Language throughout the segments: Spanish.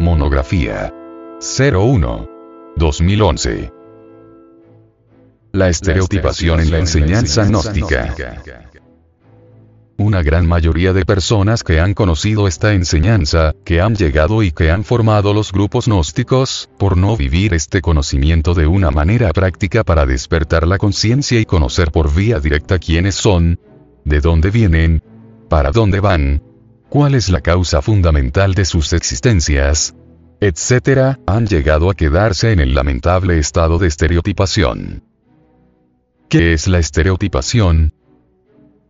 Monografía 01. 2011. La estereotipación en la enseñanza gnóstica. Una gran mayoría de personas que han conocido esta enseñanza, que han llegado y que han formado los grupos gnósticos, por no vivir este conocimiento de una manera práctica para despertar la conciencia y conocer por vía directa quiénes son, de dónde vienen, para dónde van, cuál es la causa fundamental de sus existencias, etc., han llegado a quedarse en el lamentable estado de estereotipación. ¿Qué es la estereotipación?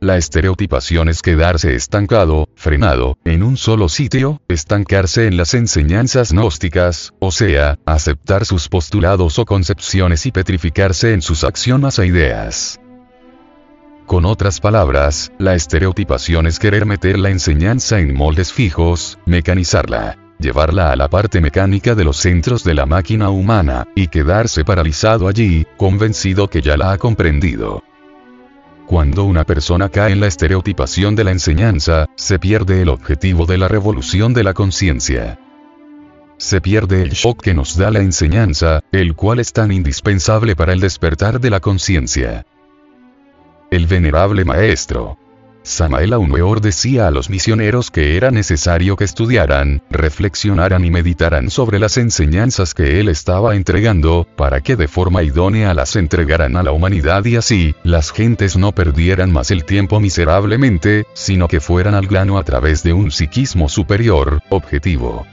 La estereotipación es quedarse estancado, frenado, en un solo sitio, estancarse en las enseñanzas gnósticas, o sea, aceptar sus postulados o concepciones y petrificarse en sus axiomas e ideas. Con otras palabras, la estereotipación es querer meter la enseñanza en moldes fijos, mecanizarla, llevarla a la parte mecánica de los centros de la máquina humana, y quedarse paralizado allí, convencido que ya la ha comprendido. Cuando una persona cae en la estereotipación de la enseñanza, se pierde el objetivo de la revolución de la conciencia. Se pierde el shock que nos da la enseñanza, el cual es tan indispensable para el despertar de la conciencia. Venerable maestro, Samael Weor decía a los misioneros que era necesario que estudiaran, reflexionaran y meditaran sobre las enseñanzas que él estaba entregando, para que de forma idónea las entregaran a la humanidad y así, las gentes no perdieran más el tiempo miserablemente, sino que fueran al grano a través de un psiquismo superior, objetivo.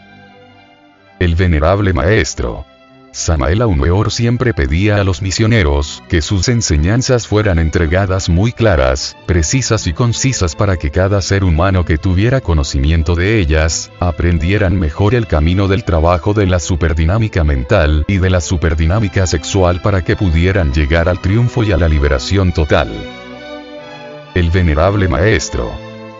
El venerable maestro, Samael Aumeor siempre pedía a los misioneros que sus enseñanzas fueran entregadas muy claras, precisas y concisas para que cada ser humano que tuviera conocimiento de ellas, aprendieran mejor el camino del trabajo de la superdinámica mental y de la superdinámica sexual para que pudieran llegar al triunfo y a la liberación total. El venerable maestro,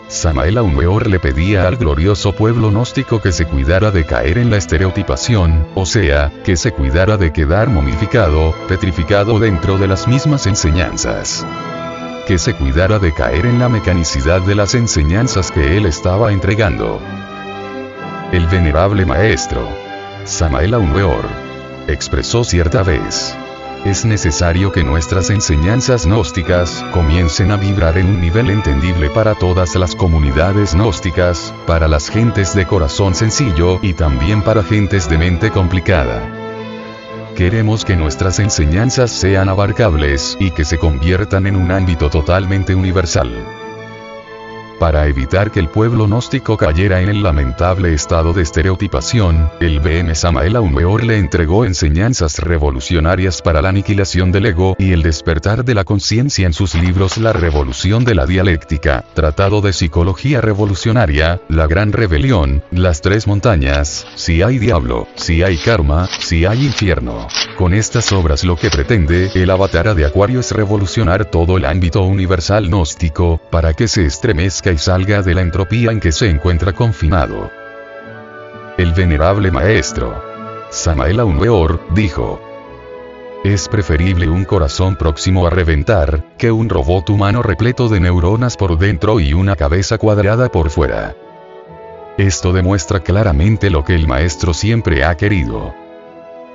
Samael Aumeor le pedía al glorioso pueblo gnóstico que se cuidara de caer en la estereotipación, o sea, que se cuidara de quedar momificado, petrificado dentro de las mismas enseñanzas. Que se cuidara de caer en la mecanicidad de las enseñanzas que él estaba entregando. El venerable maestro, Samael Aumeor, expresó cierta vez es necesario que nuestras enseñanzas gnósticas comiencen a vibrar en un nivel entendible para todas las comunidades gnósticas, para las gentes de corazón sencillo y también para gentes de mente complicada. Queremos que nuestras enseñanzas sean abarcables y que se conviertan en un ámbito totalmente universal. Para evitar que el pueblo gnóstico cayera en el lamentable estado de estereotipación, el BM Samael Aumeor le entregó enseñanzas revolucionarias para la aniquilación del ego y el despertar de la conciencia en sus libros La Revolución de la Dialéctica, Tratado de Psicología Revolucionaria, La Gran Rebelión, Las Tres Montañas, Si hay diablo, si hay karma, si hay infierno. Con estas obras lo que pretende el avatar de Acuario es revolucionar todo el ámbito universal gnóstico, para que se estremezca y salga de la entropía en que se encuentra confinado. El venerable maestro, Samael Aumeor, dijo, es preferible un corazón próximo a reventar, que un robot humano repleto de neuronas por dentro y una cabeza cuadrada por fuera. Esto demuestra claramente lo que el maestro siempre ha querido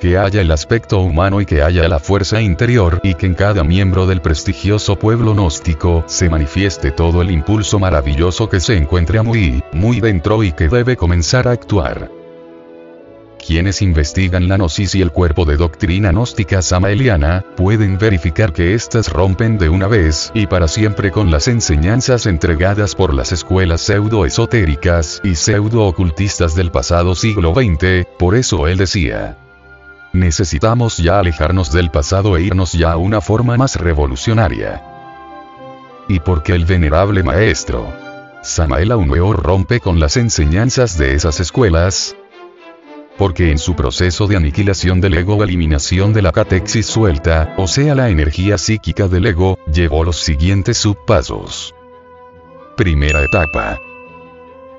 que haya el aspecto humano y que haya la fuerza interior y que en cada miembro del prestigioso pueblo gnóstico se manifieste todo el impulso maravilloso que se encuentra muy, muy dentro y que debe comenzar a actuar. Quienes investigan la gnosis y el cuerpo de doctrina gnóstica samaeliana, pueden verificar que éstas rompen de una vez y para siempre con las enseñanzas entregadas por las escuelas pseudo-esotéricas y pseudo-ocultistas del pasado siglo XX, por eso él decía, Necesitamos ya alejarnos del pasado e irnos ya a una forma más revolucionaria. Y porque el venerable maestro, Samael Aumeor rompe con las enseñanzas de esas escuelas, porque en su proceso de aniquilación del ego eliminación de la catexis suelta, o sea la energía psíquica del ego, llevó los siguientes subpasos. Primera etapa.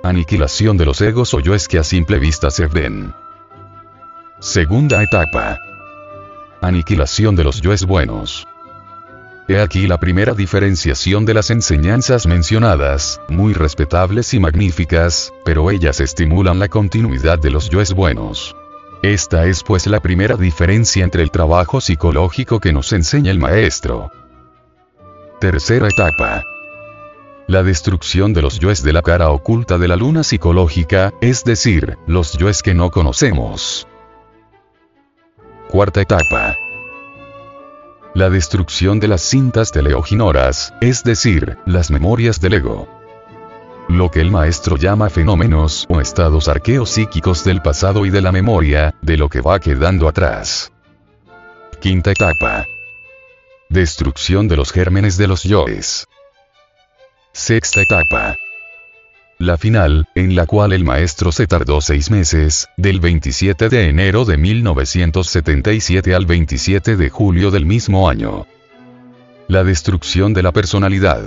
Aniquilación de los egos o yoes que a simple vista se ven. Segunda etapa. Aniquilación de los yoes buenos. He aquí la primera diferenciación de las enseñanzas mencionadas, muy respetables y magníficas, pero ellas estimulan la continuidad de los yoes buenos. Esta es pues la primera diferencia entre el trabajo psicológico que nos enseña el maestro. Tercera etapa. La destrucción de los yoes de la cara oculta de la luna psicológica, es decir, los yoes que no conocemos. Cuarta etapa. La destrucción de las cintas teleoginoras, es decir, las memorias del ego. Lo que el maestro llama fenómenos o estados arqueos psíquicos del pasado y de la memoria, de lo que va quedando atrás. Quinta etapa. Destrucción de los gérmenes de los yoes. Sexta etapa la final, en la cual el maestro se tardó seis meses, del 27 de enero de 1977 al 27 de julio del mismo año. La destrucción de la personalidad.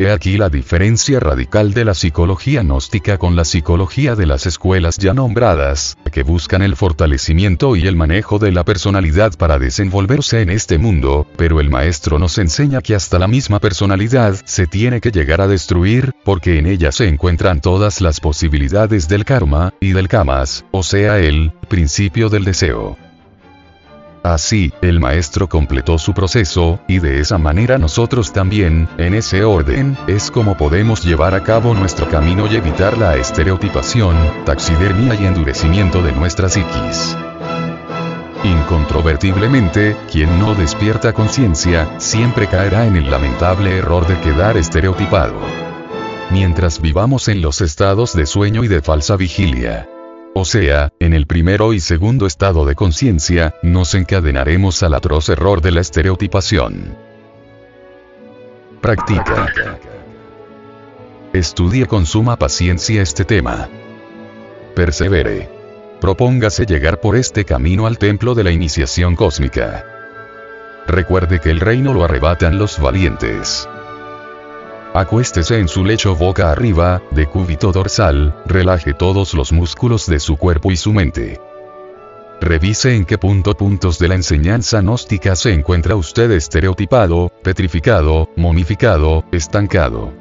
He aquí la diferencia radical de la psicología gnóstica con la psicología de las escuelas ya nombradas, que buscan el fortalecimiento y el manejo de la personalidad para desenvolverse en este mundo, pero el maestro nos enseña que hasta la misma personalidad se tiene que llegar a destruir, porque en ella se encuentran todas las posibilidades del karma, y del kamas, o sea el principio del deseo. Así, el maestro completó su proceso, y de esa manera nosotros también, en ese orden, es como podemos llevar a cabo nuestro camino y evitar la estereotipación, taxidermia y endurecimiento de nuestra psiquis. Incontrovertiblemente, quien no despierta conciencia, siempre caerá en el lamentable error de quedar estereotipado. Mientras vivamos en los estados de sueño y de falsa vigilia, o sea, en el primero y segundo estado de conciencia, nos encadenaremos al atroz error de la estereotipación. Practica. Estudie con suma paciencia este tema. Persevere. Propóngase llegar por este camino al templo de la iniciación cósmica. Recuerde que el reino lo arrebatan los valientes. Acuéstese en su lecho boca arriba, de cúbito dorsal, relaje todos los músculos de su cuerpo y su mente. Revise en qué punto puntos de la enseñanza gnóstica se encuentra usted estereotipado, petrificado, momificado, estancado.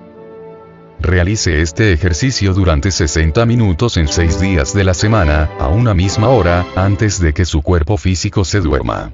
Realice este ejercicio durante 60 minutos en 6 días de la semana, a una misma hora, antes de que su cuerpo físico se duerma.